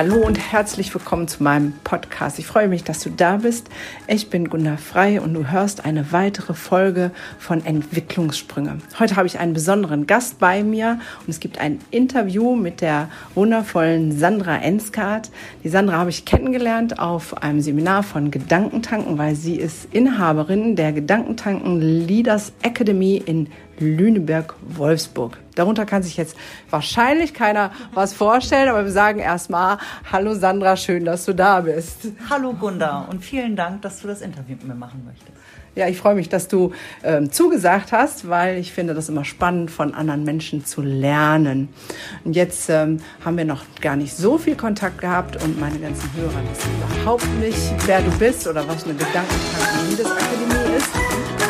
Hallo und herzlich willkommen zu meinem Podcast. Ich freue mich, dass du da bist. Ich bin Gunda Frei und du hörst eine weitere Folge von Entwicklungssprünge. Heute habe ich einen besonderen Gast bei mir und es gibt ein Interview mit der wundervollen Sandra Enskart. Die Sandra habe ich kennengelernt auf einem Seminar von Gedankentanken, weil sie ist Inhaberin der Gedankentanken Leaders Academy in Lüneburg-Wolfsburg. Darunter kann sich jetzt wahrscheinlich keiner was vorstellen, aber wir sagen erstmal, hallo Sandra, schön, dass du da bist. Hallo Gunda und vielen Dank, dass du das Interview mit mir machen möchtest. Ja, ich freue mich, dass du ähm, zugesagt hast, weil ich finde das immer spannend, von anderen Menschen zu lernen. Und jetzt ähm, haben wir noch gar nicht so viel Kontakt gehabt und meine ganzen Hörer wissen überhaupt nicht, wer du bist oder was eine Gedankentank Akademie ist.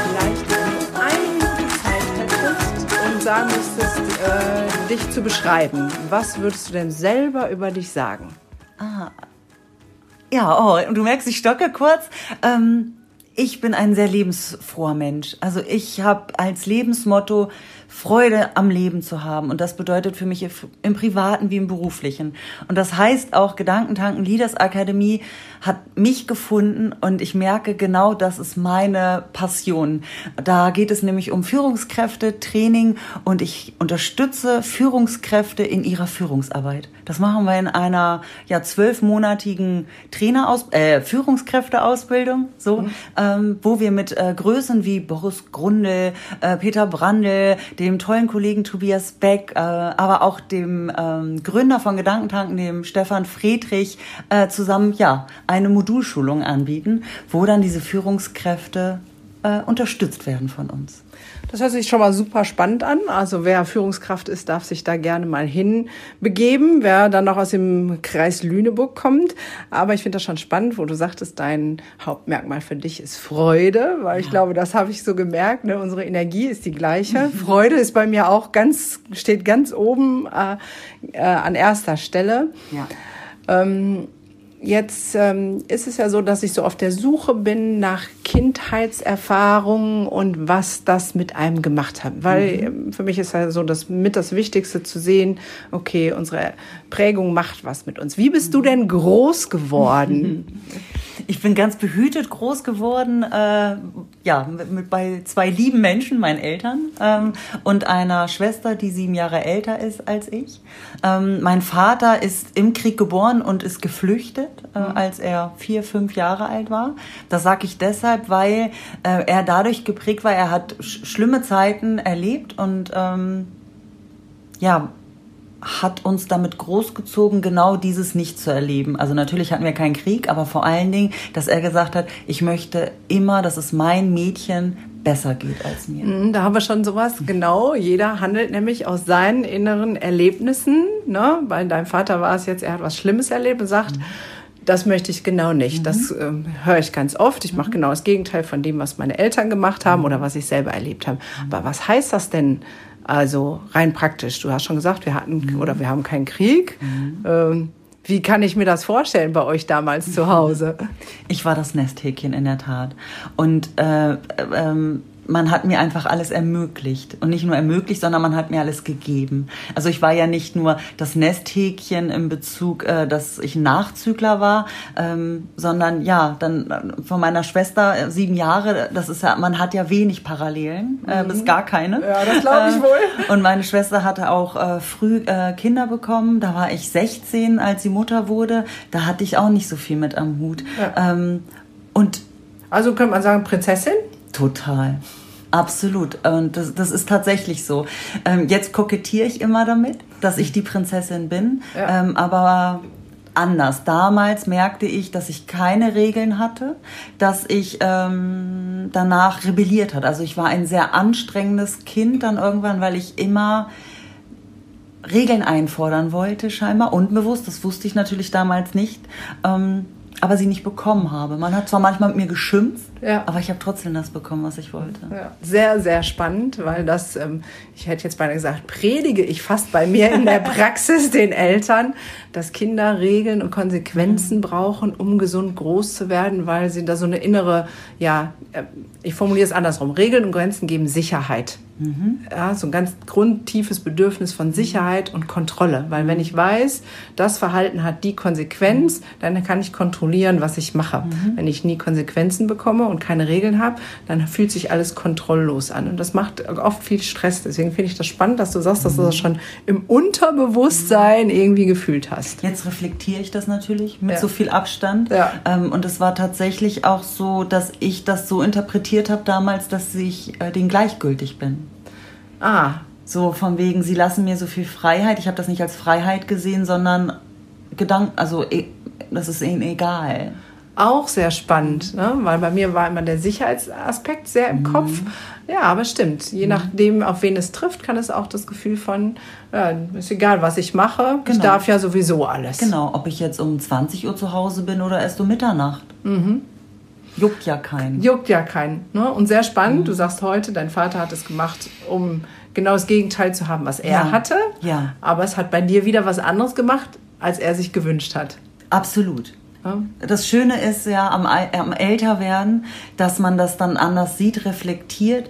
Sagen müsstest, äh, dich zu beschreiben, was würdest du denn selber über dich sagen? Ah. Ja, oh, und du merkst, ich stocke kurz. Ähm, ich bin ein sehr lebensfroher Mensch. Also ich habe als Lebensmotto, Freude am Leben zu haben. Und das bedeutet für mich im Privaten wie im Beruflichen. Und das heißt auch, Gedankentanken Leaders Akademie hat mich gefunden und ich merke genau, das ist meine Passion. Da geht es nämlich um Führungskräfte, Training und ich unterstütze Führungskräfte in ihrer Führungsarbeit. Das machen wir in einer ja zwölfmonatigen Traineraus äh, Führungskräfteausbildung, so, mhm. ähm, wo wir mit äh, Größen wie Boris Grundel, äh, Peter Brandl, dem tollen Kollegen Tobias Beck, äh, aber auch dem ähm, Gründer von Gedankentanken, dem Stefan Friedrich, äh, zusammen ja eine Modulschulung anbieten, wo dann diese Führungskräfte äh, unterstützt werden von uns. Das hört sich schon mal super spannend an. Also wer Führungskraft ist, darf sich da gerne mal hinbegeben, wer dann noch aus dem Kreis Lüneburg kommt. Aber ich finde das schon spannend, wo du sagtest, dein Hauptmerkmal für dich ist Freude, weil ich ja. glaube, das habe ich so gemerkt. Ne? Unsere Energie ist die gleiche. Freude ist bei mir auch ganz, steht ganz oben äh, äh, an erster Stelle. Ja. Ähm, Jetzt ähm, ist es ja so, dass ich so auf der Suche bin nach Kindheitserfahrungen und was das mit einem gemacht hat. Weil mhm. Ähm, für mich ist ja so das mit das Wichtigste zu sehen, okay, unsere Prägung macht was mit uns. Wie bist du denn groß geworden? Ich bin ganz behütet groß geworden, äh, ja, mit, mit, bei zwei lieben Menschen, meinen Eltern, ähm, und einer Schwester, die sieben Jahre älter ist als ich. Ähm, mein Vater ist im Krieg geboren und ist geflüchtet, äh, mhm. als er vier, fünf Jahre alt war. Das sage ich deshalb, weil äh, er dadurch geprägt war, er hat sch schlimme Zeiten erlebt und ähm, ja, hat uns damit großgezogen, genau dieses nicht zu erleben. Also natürlich hatten wir keinen Krieg, aber vor allen Dingen, dass er gesagt hat, ich möchte immer, dass es mein Mädchen besser geht als mir. Mhm, da haben wir schon sowas, genau. Jeder handelt nämlich aus seinen inneren Erlebnissen. Ne? Bei deinem Vater war es jetzt, er hat was Schlimmes erlebt und sagt, mhm. das möchte ich genau nicht. Mhm. Das äh, höre ich ganz oft. Ich mache genau das Gegenteil von dem, was meine Eltern gemacht haben oder was ich selber erlebt habe. Aber was heißt das denn? Also rein praktisch. Du hast schon gesagt, wir hatten mhm. oder wir haben keinen Krieg. Mhm. Ähm, wie kann ich mir das vorstellen bei euch damals zu Hause? Ich war das Nesthäkchen in der Tat. Und äh, ähm, man hat mir einfach alles ermöglicht. Und nicht nur ermöglicht, sondern man hat mir alles gegeben. Also ich war ja nicht nur das Nesthäkchen im Bezug, äh, dass ich Nachzügler war, ähm, sondern ja, dann äh, von meiner Schwester äh, sieben Jahre, das ist ja, man hat ja wenig Parallelen, äh, mhm. bis gar keine. Ja, das glaube ich äh, wohl. Und meine Schwester hatte auch früh Kinder bekommen. Da war ich 16, als sie Mutter wurde. Da hatte ich auch nicht so viel mit am Hut. Ja. Ähm, und also könnte man sagen, Prinzessin? Total. Absolut. Und das, das ist tatsächlich so. Ähm, jetzt kokettiere ich immer damit, dass ich die Prinzessin bin. Ja. Ähm, aber anders. Damals merkte ich, dass ich keine Regeln hatte, dass ich ähm, danach rebelliert hat. Also ich war ein sehr anstrengendes Kind dann irgendwann, weil ich immer Regeln einfordern wollte, scheinbar unbewusst. Das wusste ich natürlich damals nicht. Ähm, aber sie nicht bekommen habe. Man hat zwar manchmal mit mir geschimpft, ja. aber ich habe trotzdem das bekommen, was ich wollte. Ja. Sehr, sehr spannend, weil das, ähm, ich hätte jetzt beinahe gesagt, predige ich fast bei mir in der Praxis den Eltern, dass Kinder Regeln und Konsequenzen mhm. brauchen, um gesund groß zu werden, weil sie da so eine innere, ja, äh, ich formuliere es andersrum, Regeln und Grenzen geben Sicherheit. Ja, so ein ganz grundtiefes Bedürfnis von Sicherheit und Kontrolle. Weil wenn ich weiß, das Verhalten hat die Konsequenz, dann kann ich kontrollieren, was ich mache. Wenn ich nie Konsequenzen bekomme und keine Regeln habe, dann fühlt sich alles kontrolllos an. Und das macht oft viel Stress. Deswegen finde ich das spannend, dass du sagst, dass du das schon im Unterbewusstsein irgendwie gefühlt hast. Jetzt reflektiere ich das natürlich mit Ja. so viel Abstand. Ja. Ähm, und es war tatsächlich auch so, dass ich das so interpretiert habe damals, dass ich äh, den gleichgültig bin. Ah, So von wegen, sie lassen mir so viel Freiheit. Ich habe das nicht als Freiheit gesehen, sondern Gedanken, also eh, das ist ihnen egal. auch sehr spannend, ne? weil bei mir war immer der Sicherheitsaspekt sehr im Kopf. Ja, aber stimmt. Je nachdem, auf wen es trifft, kann es auch das Gefühl von, ja, ist egal, was ich mache, ich Genau. darf ja sowieso alles. Genau, ob ich jetzt um 20 Uhr zu Hause bin oder erst um Mitternacht. Juckt ja keinen. Juckt ja keinen. Ne? Und sehr spannend, Mhm. du sagst heute, dein Vater hat es gemacht, um genau das Gegenteil zu haben, was er Ja. hatte. Ja. Aber es hat bei dir wieder was anderes gemacht, als er sich gewünscht hat. Absolut. Ja? Das Schöne ist ja am, am Älterwerden, dass man das dann anders sieht, reflektiert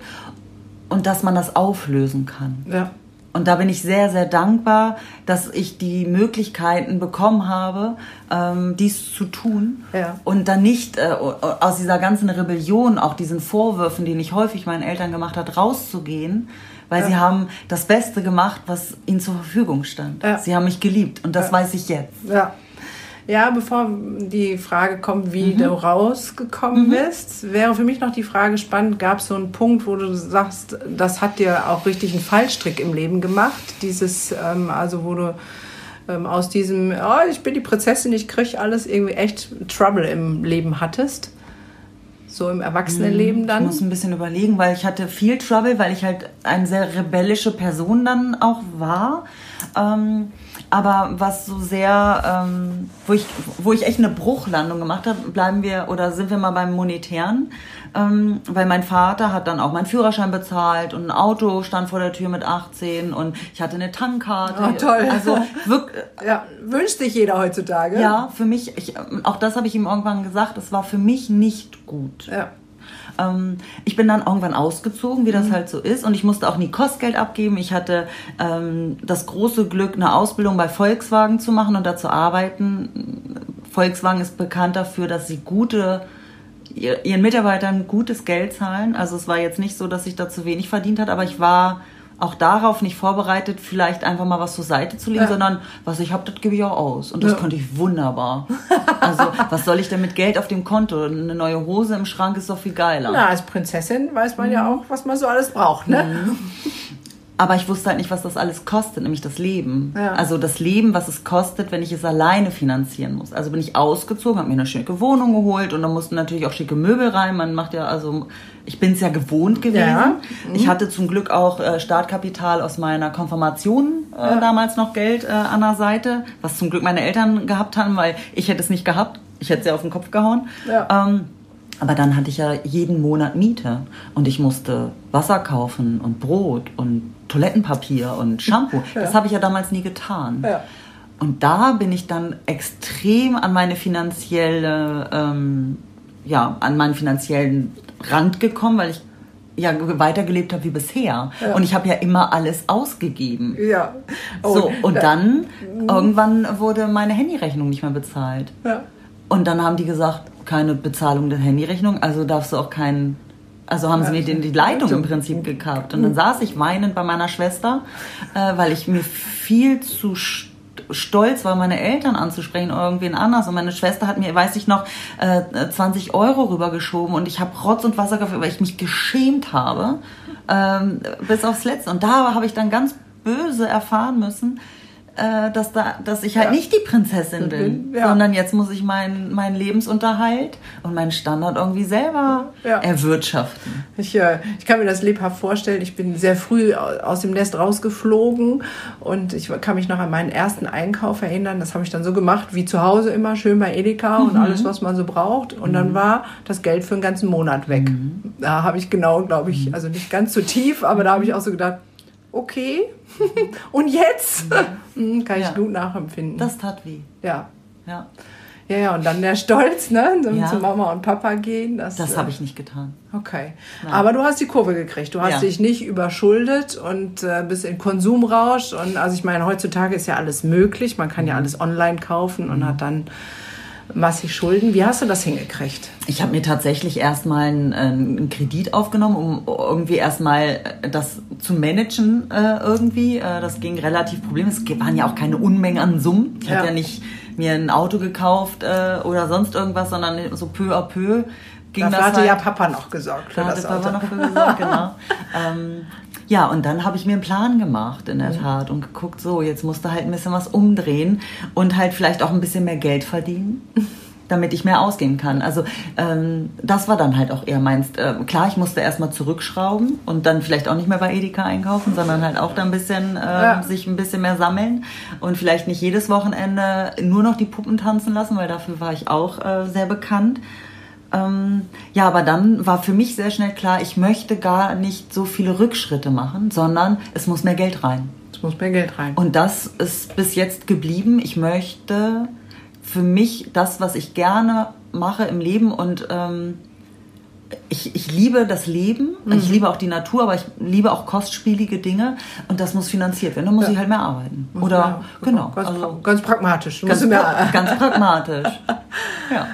und dass man das auflösen kann. Ja. Und da bin ich sehr, sehr dankbar, dass ich die Möglichkeiten bekommen habe, ähm, dies zu tun. Ja. Und dann nicht äh, aus dieser ganzen Rebellion, auch diesen Vorwürfen, die ich häufig meinen Eltern gemacht hat, rauszugehen, weil Ja. sie haben das Beste gemacht, was ihnen zur Verfügung stand. Ja. Sie haben mich geliebt und das weiß ich jetzt. Ja. Ja, bevor die Frage kommt, Mhm. wie du rausgekommen bist, wäre für mich noch die Frage spannend, gab es so einen Punkt, wo du sagst, das hat dir auch richtig einen Fallstrick im Leben gemacht? Dieses, ähm, also wo du ähm, aus diesem, oh, ich bin die Prinzessin, ich krieg alles, irgendwie echt Trouble im Leben hattest? So im Erwachsenenleben Ich dann? muss ein bisschen überlegen, weil ich hatte viel Trouble, weil ich halt eine sehr rebellische Person dann auch war. Ähm, aber was so sehr, ähm, wo, ich, wo ich echt eine Bruchlandung gemacht habe, bleiben wir oder sind wir mal beim Monetären. Ähm, weil mein Vater hat dann auch meinen Führerschein bezahlt und ein Auto stand vor der Tür mit 18 und ich hatte eine Tankkarte. Oh, toll. Also wirklich, Ja, wünscht sich jeder heutzutage. ja, für mich, ich, auch das habe ich ihm irgendwann gesagt, es war für mich nicht gut. Ja. Ähm, ich bin dann irgendwann ausgezogen, wie das halt so ist. Und ich musste auch nie Kostgeld abgeben. Ich hatte ähm, das große Glück, eine Ausbildung bei Volkswagen zu machen und da zu arbeiten. Volkswagen ist bekannt dafür, dass sie gute ihr- ihren Mitarbeitern gutes Geld zahlen. Also es war jetzt nicht so, dass ich da zu wenig verdient hat, aber ich war auch darauf nicht vorbereitet, vielleicht einfach mal was zur Seite zu legen, Ja. sondern was ich habe, das gebe ich auch aus. Und das Ja. konnte ich wunderbar. Also was soll ich denn mit Geld auf dem Konto? Eine neue Hose im Schrank ist doch viel geiler. Na, als Prinzessin weiß man ja auch, was man so alles braucht, ne? Aber ich wusste halt nicht, was das alles kostet, nämlich das Leben. Ja. Also das Leben, was es kostet, wenn ich es alleine finanzieren muss. Also bin ich ausgezogen, habe mir eine schicke Wohnung geholt und da mussten natürlich auch schicke Möbel rein. Man macht ja, also ich bin es ja gewohnt gewesen. Ja. Mhm. Ich hatte zum Glück auch äh, Startkapital aus meiner Konfirmation äh, Ja. damals noch Geld äh, an der Seite, was zum Glück meine Eltern gehabt haben, weil ich hätte es nicht gehabt. Ich hätte sie auf den Kopf gehauen. Ja. Ähm, aber dann hatte ich ja jeden Monat Miete und ich musste Wasser kaufen und Brot und Toilettenpapier und Shampoo. Das habe ich ja damals nie getan. Ja. Und da bin ich dann extrem an meine finanzielle, ähm, ja, an meinen finanziellen Rand gekommen, weil ich ja weitergelebt habe wie bisher. Ja. Und ich habe ja immer alles ausgegeben. Ja. Oh, so, und da- dann irgendwann wurde meine Handyrechnung nicht mehr bezahlt. Ja. Und dann haben die gesagt, keine Bezahlung der Handyrechnung, also darfst du auch keinen. Also haben sie mir den, die Leitung im Prinzip gekappt. Und dann saß ich weinend bei meiner Schwester, äh, weil ich mir viel zu st- stolz war, meine Eltern anzusprechen oder irgendwen anders. Und meine Schwester hat mir, weiß ich noch, äh, 20 Euro rübergeschoben und ich habe Rotz und Wasser geführt, weil ich mich geschämt habe, ähm, bis aufs Letzte. Und da habe ich dann ganz böse erfahren müssen, äh, dass, da, dass ich halt Ja. nicht die Prinzessin bin, Ja. sondern jetzt muss ich meinen meinen Lebensunterhalt und meinen Standard irgendwie selber Ja. erwirtschaften. Ich, äh, ich kann mir das lebhaft vorstellen. Ich bin sehr früh au- aus dem Nest rausgeflogen und ich kann mich noch an meinen ersten Einkauf erinnern. Das habe ich dann so gemacht wie zu Hause immer, schön bei Edeka und alles, was man so braucht. Und dann war das Geld für einen ganzen Monat weg. Da habe ich genau, glaube ich, also nicht ganz so tief, aber da habe ich auch so gedacht, okay, und jetzt? Hm, kann ich Ja. gut nachempfinden. Das tat weh. ja. Ja. Ja, ja, und dann der Stolz, ne? Ja. Zu Mama und Papa gehen. Das, das habe ich nicht getan. Okay. Nein. Aber du hast die Kurve gekriegt. Du hast ja. dich nicht überschuldet und äh, bist in Konsumrausch. Und also ich meine, heutzutage ist ja alles möglich. Man kann ja mhm. alles online kaufen und hat dann massig Schulden. Wie hast du das hingekriegt? Ich habe mir tatsächlich erstmal einen, einen, Kredit aufgenommen, um irgendwie erstmal das zu managen äh, irgendwie. Äh, das ging relativ problemlos. Es waren ja auch keine Unmengen an Summen. Ich ja. hatte ja nicht mir ein Auto gekauft äh, oder sonst irgendwas, sondern so peu à peu ging Dafür das hatte halt. ja Papa noch gesorgt für da das Auto. Papa noch für gesorgt, genau. ähm, ja, und dann habe ich mir einen Plan gemacht, in der. Tat, und geguckt, so, jetzt musst du halt ein bisschen was umdrehen und halt vielleicht auch ein bisschen mehr Geld verdienen. damit ich mehr ausgeben kann. Also ähm, das war dann halt auch eher meins. Äh, klar, ich musste erstmal zurückschrauben und dann vielleicht auch nicht mehr bei Edeka einkaufen, sondern halt auch da ein bisschen äh, ja. sich ein bisschen mehr sammeln und vielleicht nicht jedes Wochenende nur noch die Puppen tanzen lassen, weil dafür war ich auch äh, sehr bekannt. Ähm, ja, aber dann war für mich sehr schnell klar, ich möchte gar nicht so viele Rückschritte machen, sondern es muss mehr Geld rein. Es muss mehr Geld rein. Und das ist bis jetzt geblieben. Ich möchte für mich das, was ich gerne mache im Leben und ähm, ich, ich liebe das Leben, mhm. ich liebe auch die Natur, aber ich liebe auch kostspielige Dinge und das muss finanziert werden. Dann muss ja. ich halt mehr arbeiten. Oder ja, genau. Ganz, also, ganz pragmatisch. Ganz, pra ganz pragmatisch. ja.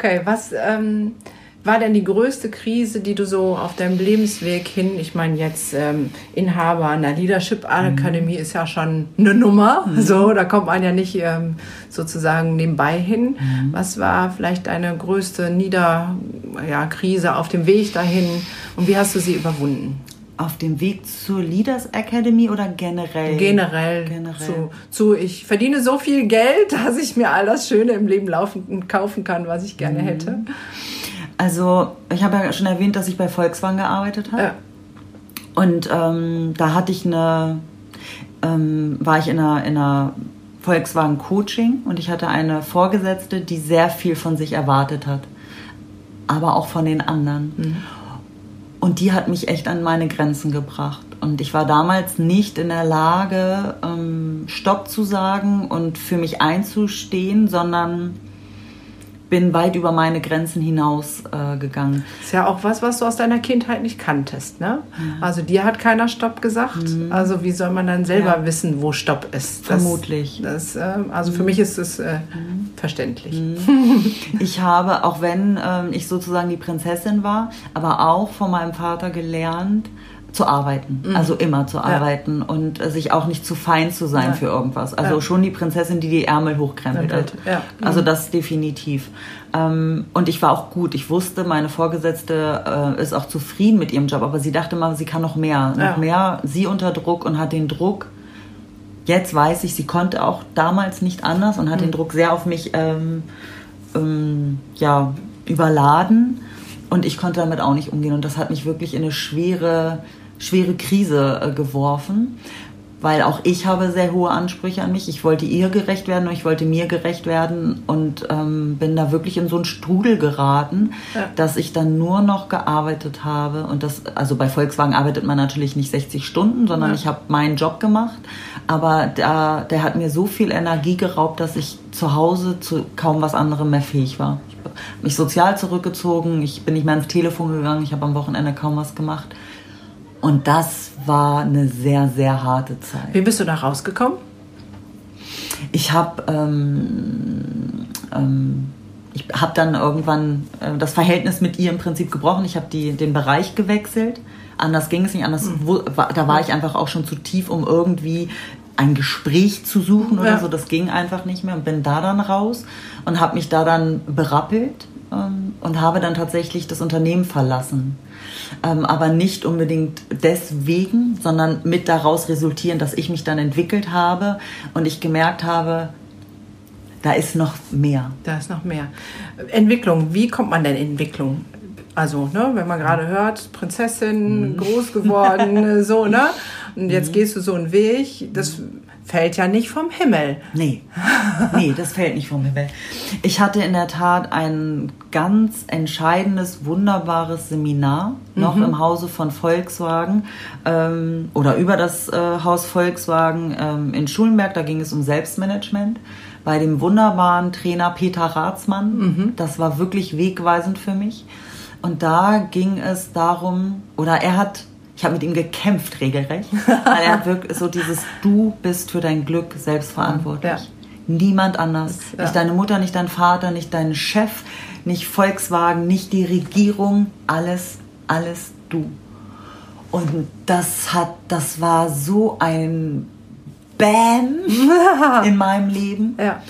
Okay, was ähm, war denn die größte Krise, die du so auf deinem Lebensweg hin, ich meine jetzt ähm, Inhaber einer Leadership Akademie mhm. ist ja schon eine Nummer, mhm. so, da kommt man ja nicht ähm, sozusagen nebenbei hin. Mhm. Was war vielleicht deine größte Nieder, ja, auf dem Weg dahin und wie hast du sie überwunden? Auf dem Weg zur Leaders Academy oder generell? Generell. generell. Zu, zu, ich verdiene so viel Geld, dass ich mir all das Schöne im Leben laufen, kaufen kann, was ich gerne mhm. hätte. Also, ich habe ja schon erwähnt, dass ich bei Volkswagen gearbeitet habe. Ja. Und ähm, da hatte ich eine, ähm, war ich in einer, in einer Volkswagen Coaching und ich hatte eine Vorgesetzte, die sehr viel von sich erwartet hat, aber auch von den anderen. Mhm. Und die hat mich echt an meine Grenzen gebracht. Und ich war damals nicht in der Lage, ähm, Stopp zu sagen und für mich einzustehen, sondern bin weit über meine Grenzen hinaus äh, gegangen. Ist ja auch was, was du aus deiner Kindheit nicht kanntest, ne? Mhm. Also dir hat keiner Stopp gesagt. Mhm. Also wie soll man dann selber ja. wissen, wo Stopp ist? Das, Vermutlich. Das, äh, also für mich ist es äh, mhm. verständlich. Mhm. Ich habe, auch wenn ähm, ich sozusagen die Prinzessin war, aber auch von meinem Vater gelernt, zu arbeiten, mhm. also immer zu arbeiten ja. und äh, sich auch nicht zu fein zu sein ja. für irgendwas. Also ja. schon die Prinzessin, die die Ärmel hochkrempelt. hat. Also das definitiv. Ähm, und ich war auch gut. Ich wusste, meine Vorgesetzte äh, ist auch zufrieden mit ihrem Job, aber sie dachte mal, sie kann noch mehr, noch mehr. Sie unter Druck und hat den Druck. Jetzt weiß ich, sie konnte auch damals nicht anders und hat mhm. den Druck sehr auf mich ähm, ähm, ja, überladen. Und ich konnte damit auch nicht umgehen. Und das hat mich wirklich in eine schwere schwere Krise äh, geworfen, weil auch ich habe sehr hohe Ansprüche an mich. Ich wollte ihr gerecht werden und ich wollte mir gerecht werden und ähm, bin da wirklich in so einen Strudel geraten, ja. dass ich dann nur noch gearbeitet habe. Und das, also bei Volkswagen arbeitet man natürlich nicht 60 Stunden, sondern ja. ich habe meinen Job gemacht. Aber da, der hat mir so viel Energie geraubt, dass ich zu Hause zu kaum was anderem mehr fähig war. Ich habe mich sozial zurückgezogen, ich bin nicht mehr ans Telefon gegangen, ich habe am Wochenende kaum was gemacht. Und das war eine sehr, sehr harte Zeit. Wie bist du da rausgekommen? Ich habe ähm, ähm, ich habe dann irgendwann äh, das Verhältnis mit ihr im Prinzip gebrochen. Ich habe den Bereich gewechselt. Anders ging es nicht. Anders, mhm. wo, da war ich einfach auch schon zu tief, um irgendwie ein Gespräch zu suchen oder ja. so. Das ging einfach nicht mehr und bin da dann raus und habe mich da dann berappelt ähm, und habe dann tatsächlich das Unternehmen verlassen ähm, aber nicht unbedingt deswegen, sondern mit daraus resultieren, dass ich mich dann entwickelt habe und ich gemerkt habe, da ist noch mehr. Da ist noch mehr. Entwicklung, wie kommt man denn in Entwicklung? Also, ne, wenn man gerade hört, Prinzessin, mhm. groß geworden, so, ne? Und jetzt mhm. gehst du so einen Weg. Das fällt ja nicht vom Himmel. Nee, nee, das fällt nicht vom Himmel. Ich hatte in der Tat ein ganz entscheidendes, wunderbares Seminar noch mhm. im Hause von Volkswagen ähm, oder über das äh, Haus Volkswagen ähm, in Schulenberg. Da ging es um Selbstmanagement bei dem wunderbaren Trainer Peter Rathsmann. Mhm. Das war wirklich wegweisend für mich. Und da ging es darum, oder er hat ich habe mit ihm gekämpft regelrecht. Weil er hat wirklich so dieses Du bist für dein Glück selbst verantwortlich. Ja. Niemand anders. Ja. Nicht deine Mutter, nicht dein Vater, nicht dein Chef, nicht Volkswagen, nicht die Regierung. Alles, alles du. Und das hat, das war so ein Bam in meinem Leben. Ja.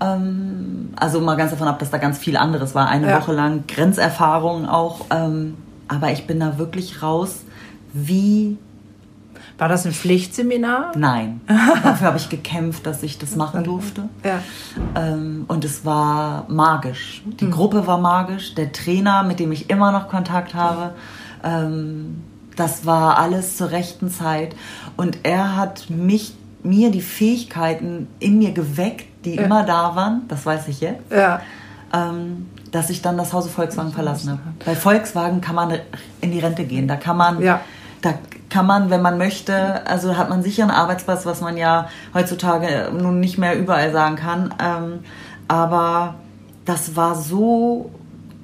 Ähm, also mal ganz davon ab, dass da ganz viel anderes war. Eine ja. Woche lang Grenzerfahrung auch. Ähm, aber ich bin da wirklich raus wie. War das ein Pflichtseminar? Nein. Dafür habe ich gekämpft, dass ich das machen durfte. Ja. Ähm, und es war magisch. Die mhm. Gruppe war magisch. Der Trainer, mit dem ich immer noch Kontakt habe, ähm, das war alles zur rechten Zeit. Und er hat mich, mir die Fähigkeiten in mir geweckt, die ja. immer da waren. Das weiß ich jetzt. Ja. Ähm, dass ich dann das Hause Volkswagen verlassen habe. Bei Volkswagen kann man in die Rente gehen. Da kann man. Ja da kann man, wenn man möchte, also hat man sicher einen Arbeitsplatz, was man ja heutzutage nun nicht mehr überall sagen kann. Ähm, aber das war so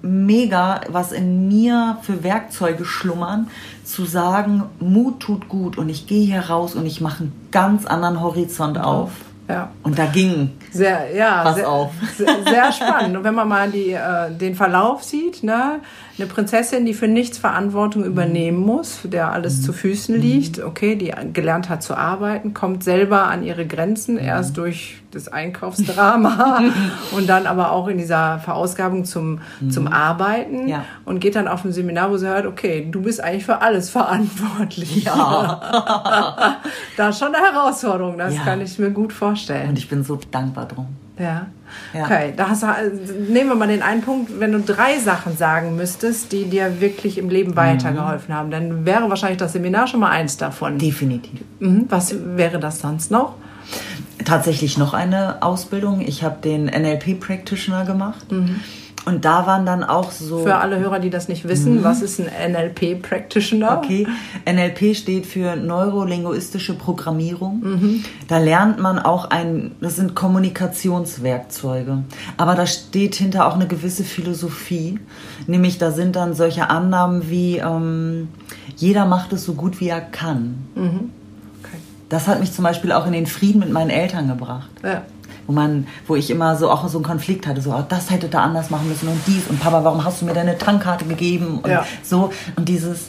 mega, was in mir für Werkzeuge schlummern, zu sagen, Mut tut gut und ich gehe hier raus und ich mache einen ganz anderen Horizont auf. Ja. Und da ging sehr, ja, was sehr, auf. Sehr, sehr spannend. Und wenn man mal die, äh, den Verlauf sieht, ne, eine Prinzessin, die für nichts Verantwortung mhm. übernehmen muss, der alles mhm. zu Füßen liegt, mhm. okay, die gelernt hat zu arbeiten, kommt selber an ihre Grenzen, mhm. erst durch das Einkaufsdrama und dann aber auch in dieser Verausgabung zum, mhm. zum Arbeiten ja. und geht dann auf ein Seminar, wo sie hört, okay, du bist eigentlich für alles verantwortlich. Ja. da ist schon eine Herausforderung, das ja. kann ich mir gut vorstellen. Und ich bin so dankbar drum. Ja. ja. Okay, da hast du, nehmen wir mal den einen Punkt, wenn du drei Sachen sagen müsstest, die dir wirklich im Leben weitergeholfen mhm. haben, dann wäre wahrscheinlich das Seminar schon mal eins davon. Definitiv. Mhm. Was wäre das sonst noch? Tatsächlich noch eine Ausbildung. Ich habe den NLP Practitioner gemacht. Mhm. Und da waren dann auch so. Für alle Hörer, die das nicht wissen, mhm. was ist ein NLP Practitioner? Okay, NLP steht für neurolinguistische Programmierung. Mhm. Da lernt man auch ein, das sind Kommunikationswerkzeuge. Aber da steht hinter auch eine gewisse Philosophie. Nämlich da sind dann solche Annahmen wie, ähm, jeder macht es so gut wie er kann. Mhm. Okay. Das hat mich zum Beispiel auch in den Frieden mit meinen Eltern gebracht. Ja wo man, wo ich immer so auch so einen Konflikt hatte, so, oh, das hätte da anders machen müssen und dies und Papa, warum hast du mir deine Tankkarte gegeben und ja. so und dieses,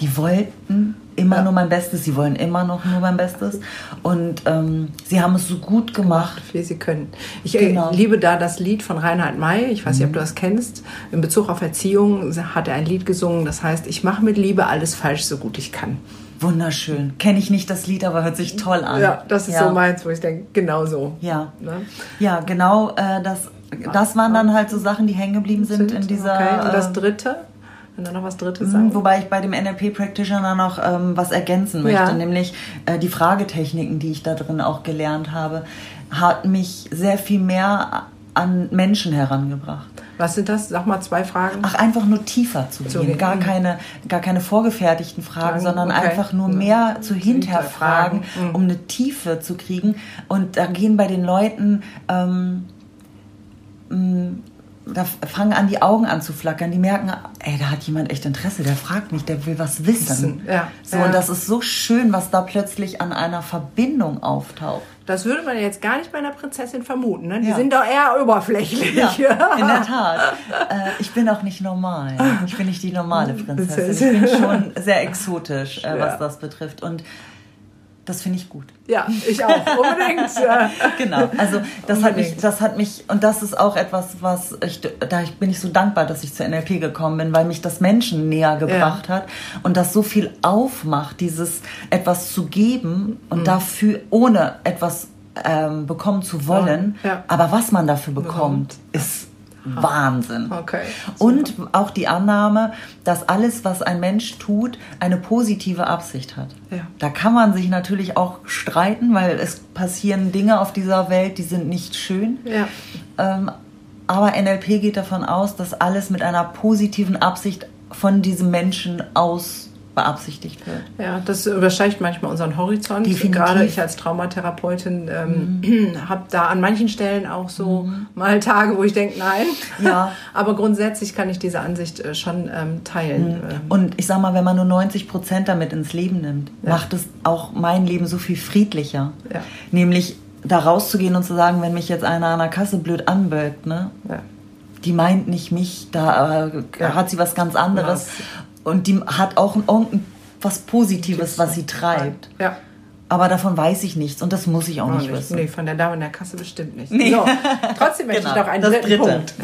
die wollten immer ja. nur mein Bestes, sie wollen immer noch nur mein Bestes und ähm, sie haben es so gut gemacht, wie sie können. Ich äh, genau. liebe da das Lied von Reinhard May, ich weiß nicht, ob mhm. du das kennst, in Bezug auf Erziehung hat er ein Lied gesungen, das heißt, ich mache mit Liebe alles falsch, so gut ich kann. Wunderschön. Kenne ich nicht das Lied, aber hört sich toll an. Ja, das ist ja. so meins, wo ich denke, genau so. Ja, ne? ja genau. Äh, das, das waren dann halt so Sachen, die hängen geblieben sind, in dieser. Okay. Und das äh, dritte? Wenn du noch was Drittes sagen. Wobei ich bei dem NLP Practitioner noch ähm, was ergänzen möchte, ja. nämlich äh, die Fragetechniken, die ich da drin auch gelernt habe, hat mich sehr viel mehr an Menschen herangebracht. Was sind das? Sag mal zwei Fragen. Ach, einfach nur tiefer zu gehen. Zu gar, keine, gar keine vorgefertigten Fragen, Fragen sondern okay. einfach nur mehr zu hinterfragen, mhm. um eine Tiefe zu kriegen. Und da gehen bei den Leuten, ähm, mm, da fangen an, die Augen an zu flackern. Die merken, ey, da hat jemand echt Interesse, der fragt mich, der will was wissen. Ja. So, ja. Und das ist so schön, was da plötzlich an einer Verbindung auftaucht. Das würde man jetzt gar nicht bei einer Prinzessin vermuten. Ne? Die ja. sind doch eher oberflächlich. Ja, in der Tat. Äh, ich bin auch nicht normal. Ich bin nicht die normale Prinzessin. Ich bin schon sehr exotisch, äh, was das betrifft. Und das finde ich gut. Ja, ich auch, unbedingt. genau, also das unbedingt. hat mich, das hat mich, und das ist auch etwas, was ich, da bin ich so dankbar, dass ich zur NLP gekommen bin, weil mich das Menschen näher gebracht ja. hat und das so viel aufmacht, dieses etwas zu geben und mhm. dafür, ohne etwas ähm, bekommen zu wollen, ja. aber was man dafür bekommt, ist Wahnsinn. Okay. Und auch die Annahme, dass alles, was ein Mensch tut, eine positive Absicht hat. Ja. Da kann man sich natürlich auch streiten, weil es passieren Dinge auf dieser Welt, die sind nicht schön. Ja. Ähm, aber NLP geht davon aus, dass alles mit einer positiven Absicht von diesem Menschen aus beabsichtigt wird. Ja, das übersteigt manchmal unseren Horizont. Definitiv. Gerade ich als Traumatherapeutin ähm, mhm. habe da an manchen Stellen auch so mhm. mal Tage, wo ich denke, nein. Ja. Aber grundsätzlich kann ich diese Ansicht äh, schon ähm, teilen. Mhm. Und ich sag mal, wenn man nur 90 Prozent damit ins Leben nimmt, ja. macht es auch mein Leben so viel friedlicher. Ja. Nämlich da rauszugehen und zu sagen, wenn mich jetzt einer an der Kasse blöd anbögt, ne? Ja. Die meint nicht mich, da äh, hat sie was ganz anderes. Und die hat auch was Positives, was sie treibt. Ja. Aber davon weiß ich nichts und das muss ich auch, auch nicht, nicht wissen. Nee, von der Dame in der Kasse bestimmt nicht. Nee. So, trotzdem möchte genau. ich noch einen das dritten dritte. Punkt.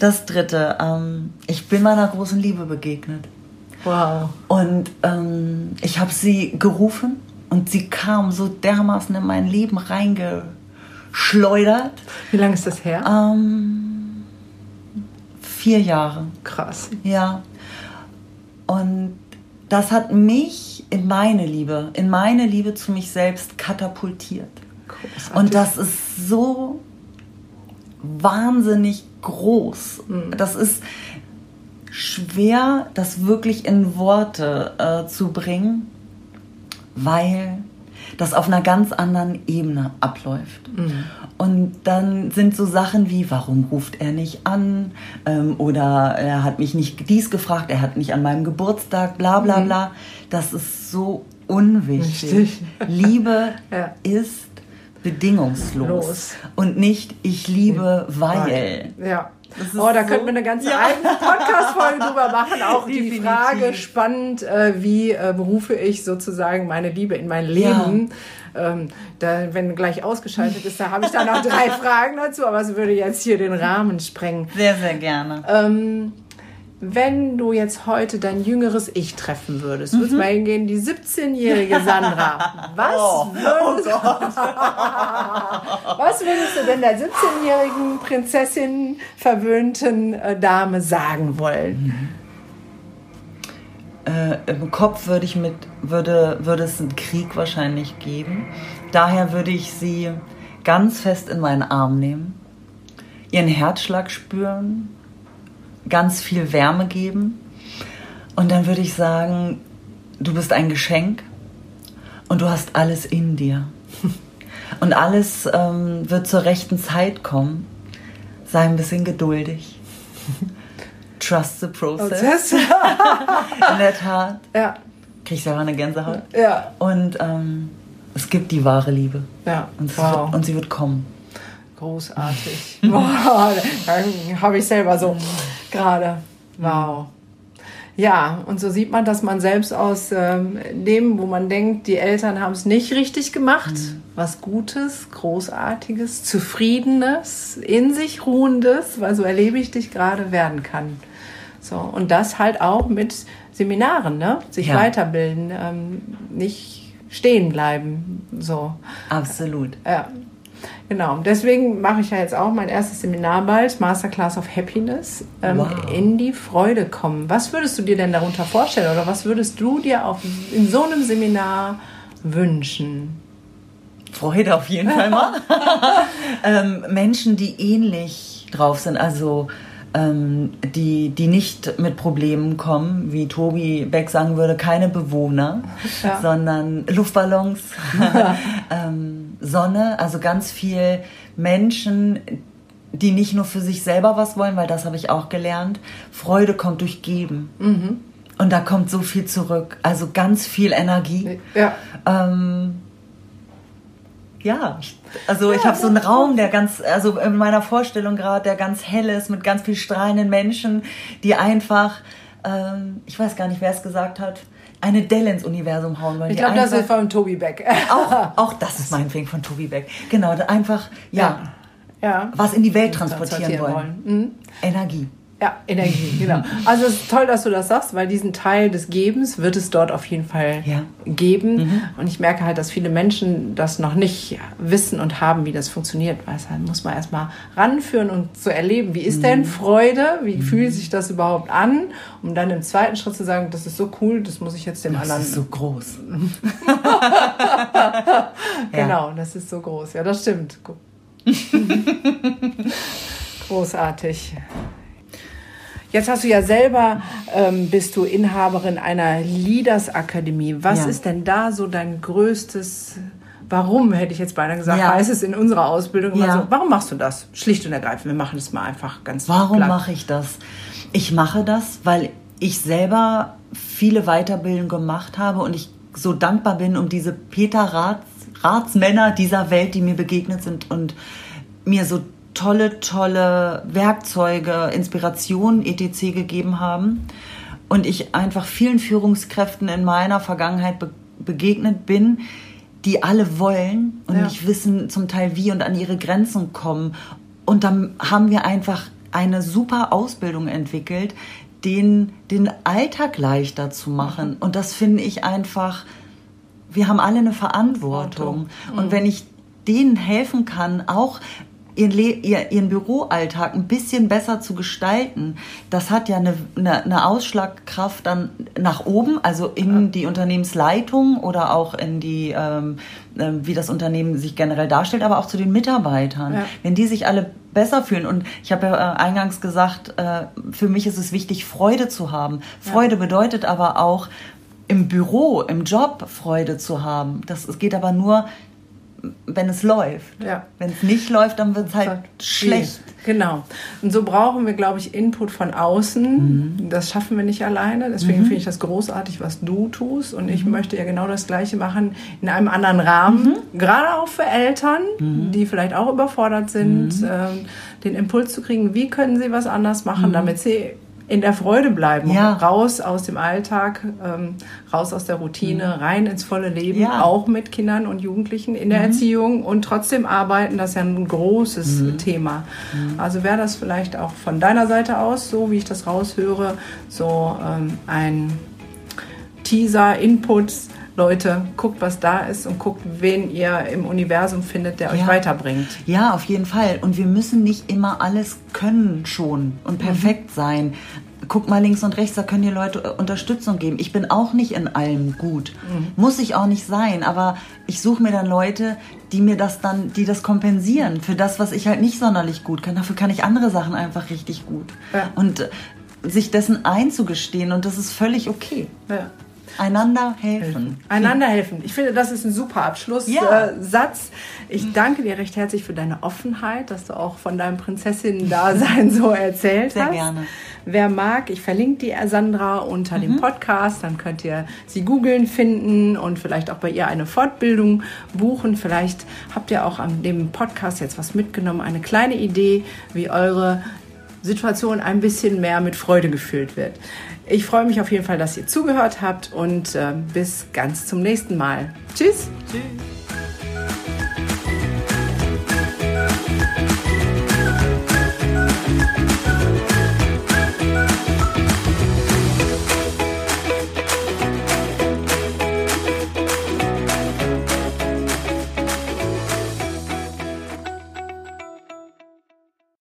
Das dritte. Ähm, ich bin meiner großen Liebe begegnet. Wow. Und ähm, ich habe sie gerufen und sie kam so dermaßen in mein Leben reingeschleudert. Wie lange ist das her? Ähm, vier Jahre. Krass. Ja. Und das hat mich in meine Liebe, in meine Liebe zu mich selbst katapultiert. Großartig. Und das ist so wahnsinnig groß. Mhm. Das ist schwer, das wirklich in Worte äh, zu bringen, weil das auf einer ganz anderen Ebene abläuft. Mhm. Und dann sind so Sachen wie, warum ruft er nicht an? Ähm, oder er hat mich nicht dies gefragt, er hat nicht an meinem Geburtstag, bla bla Mhm. bla. Das ist so unwichtig. Liebe Ja. ist bedingungslos. Los. Und nicht, ich liebe, weil. Ja. Oh, da so- könnten wir eine ganze Ja. eigene Podcast-Folge drüber machen. Auch die Definitiv. Frage spannend, äh, wie äh, berufe ich sozusagen meine Liebe in mein Leben? Ähm, da, wenn gleich ausgeschaltet ist, da habe ich dann noch drei Fragen dazu, aber es würde jetzt hier den Rahmen sprengen. Sehr, sehr gerne. Ähm, wenn du jetzt heute dein jüngeres Ich treffen würdest, würdest du mal hingehen, die 17-jährige Sandra, was, Oh. würdest, was würdest du denn der 17-jährigen Prinzessin verwöhnten äh, Dame sagen wollen? äh, im Kopf würde ich mit würde würde es einen Krieg wahrscheinlich geben. Daher würde ich sie ganz fest in meinen Arm nehmen, ihren Herzschlag spüren, ganz viel Wärme geben und dann würde ich sagen, du bist ein Geschenk und du hast alles in dir und alles ähm, wird zur rechten Zeit kommen. Sei ein bisschen geduldig. Trust the process. In der Tat. ja, Krieg ich selber eine Gänsehaut. ja, Und ähm, es gibt die wahre Liebe. ja. Und, wow. wird, und sie wird kommen. Großartig. Wow, dann habe ich selber so gerade. Wow. Ja, und so sieht man, dass man selbst aus ähm, dem, wo man denkt, die Eltern haben es nicht richtig gemacht, was Gutes, Großartiges, Zufriedenes, in sich Ruhendes, weil so erlebe ich dich gerade werden kann. So, und das halt auch mit Seminaren, ne? Sich Ja. weiterbilden, ähm, nicht stehen bleiben. So. Absolut. Ja, genau. Deswegen mache ich ja jetzt auch mein erstes Seminar bald, Masterclass of Happiness, ähm, Wow. in die Freude kommen. Was würdest du dir denn darunter vorstellen oder was würdest du dir auf, in so einem Seminar wünschen? Freude auf jeden Fall mal. ähm, Menschen, die ähnlich drauf sind, also ähm, die, die nicht mit Problemen kommen, wie Tobi Beck sagen würde, keine Bewohner, Ja. sondern Luftballons, ähm, Sonne, also ganz viel Menschen, die nicht nur für sich selber was wollen, weil das habe ich auch gelernt. Freude kommt durch Geben. Und da kommt so viel zurück. Also ganz viel Energie. Ja, Ähm, ja, ich- also ich Ja, habe so einen Raum, der ganz, also in meiner Vorstellung gerade, der ganz hell ist, mit ganz viel strahlenden Menschen, die einfach, ähm, ich weiß gar nicht, wer es gesagt hat, eine Delle ins Universum hauen wollen. ich die glaube, das ist von Tobi Beck. auch, auch das ist mein Ding von Tobi Beck. Genau, einfach, ja, ja. was in die Welt transportieren, Transportieren wollen. wollen. Mhm. Energie. Ja, Energie, genau. Also es ist toll, dass du das sagst, weil diesen Teil des Gebens wird es dort auf jeden Fall Ja. geben. Mhm. Und ich merke halt, dass viele Menschen das noch nicht wissen und haben, wie das funktioniert. Weil es halt muss man erstmal ranführen und zu erleben, wie ist Mhm. denn Freude? Wie fühlt sich das überhaupt an? Um dann im zweiten Schritt zu sagen, das ist so cool, das muss ich jetzt dem Das anderen. ist so groß. Genau, das ist so groß. Ja, das stimmt. Großartig. Jetzt hast du ja selber, ähm, bist du Inhaberin einer Leaders Akademie. Was Ja. ist denn da so dein größtes, warum hätte ich jetzt beinahe gesagt, Ja. heißt es in unserer Ausbildung immer Ja. so, warum machst du das? Schlicht und ergreifend, wir machen es mal einfach ganz Warum platt. mache ich das? Ich mache das, weil ich selber viele Weiterbildungen gemacht habe und ich so dankbar bin um diese Peter Rats, Ratsmänner dieser Welt, die mir begegnet sind und mir so tolle, tolle Werkzeuge, Inspirationen etc. gegeben haben. Und ich einfach vielen Führungskräften in meiner Vergangenheit be begegnet bin, die alle wollen und Ja. nicht wissen zum Teil wie und an ihre Grenzen kommen. Und dann haben wir einfach eine super Ausbildung entwickelt, den, den Alltag leichter zu machen. Und das finde ich einfach, wir haben alle eine Verantwortung. Und wenn ich denen helfen kann, auch ihren, Le ihr, ihren Büroalltag ein bisschen besser zu gestalten, das hat ja eine, eine, eine Ausschlagkraft dann nach oben, also in die Unternehmensleitung oder auch in die, ähm, äh, wie das Unternehmen sich generell darstellt, aber auch zu den Mitarbeitern. Ja. Wenn die sich alle besser fühlen. Und ich habe ja äh, eingangs gesagt, äh, für mich ist es wichtig, Freude zu haben. Freude bedeutet aber auch, im Büro, im Job Freude zu haben. Das es geht aber nur, wenn es läuft. Ja. Wenn es nicht läuft, dann wird es halt schlecht. Genau. Und so brauchen wir, glaube ich, Input von außen. Mhm. Das schaffen wir nicht alleine. Deswegen finde ich das großartig, was du tust. Und Mhm. ich möchte ja genau das Gleiche machen in einem anderen Rahmen. Mhm. Gerade auch für Eltern, die vielleicht auch überfordert sind, Mhm. ähm, den Impuls zu kriegen, wie können sie was anders machen, damit sie in der Freude bleiben, Mhm. Ja. raus aus dem Alltag, ähm, raus aus der Routine, rein ins volle Leben, Mhm. Ja. Mhm. auch mit Kindern und Jugendlichen in der Erziehung und trotzdem arbeiten, das ist ja ein großes Mhm. Thema. Also wäre das vielleicht auch von deiner Seite aus, so wie ich das raushöre, so ähm, ein Teaser, Input, Leute, guckt, was da ist und guckt, wen ihr im Universum findet, der euch Ja. weiterbringt. Ja, auf jeden Fall. Und wir müssen nicht immer alles können schon und perfekt sein. Guck mal links und rechts, da können die Leute Unterstützung geben. Ich bin auch nicht in allem gut. Muss ich auch nicht sein, aber ich suche mir dann Leute, die mir das dann, die das kompensieren für das, was ich halt nicht sonderlich gut kann. Dafür kann ich andere Sachen einfach richtig gut. Ja. Und äh, sich dessen einzugestehen und das ist völlig okay. Ja. Einander helfen. Einander helfen. Ich finde, das ist ein super Abschlusssatz. Ja. Äh, Satz. ich danke dir recht herzlich für deine Offenheit, dass du auch von deinem Prinzessinnen-Dasein so erzählt Sehr hast. gerne. Wer mag, ich verlinke die Sandra unter dem Podcast, dann könnt ihr sie googeln, finden und vielleicht auch bei ihr eine Fortbildung buchen. Vielleicht habt ihr auch an dem Podcast jetzt was mitgenommen, eine kleine Idee, wie eure Situation ein bisschen mehr mit Freude gefüllt wird. Ich freue mich auf jeden Fall, dass ihr zugehört habt und äh, bis ganz zum nächsten Mal. Tschüss. Tschüss.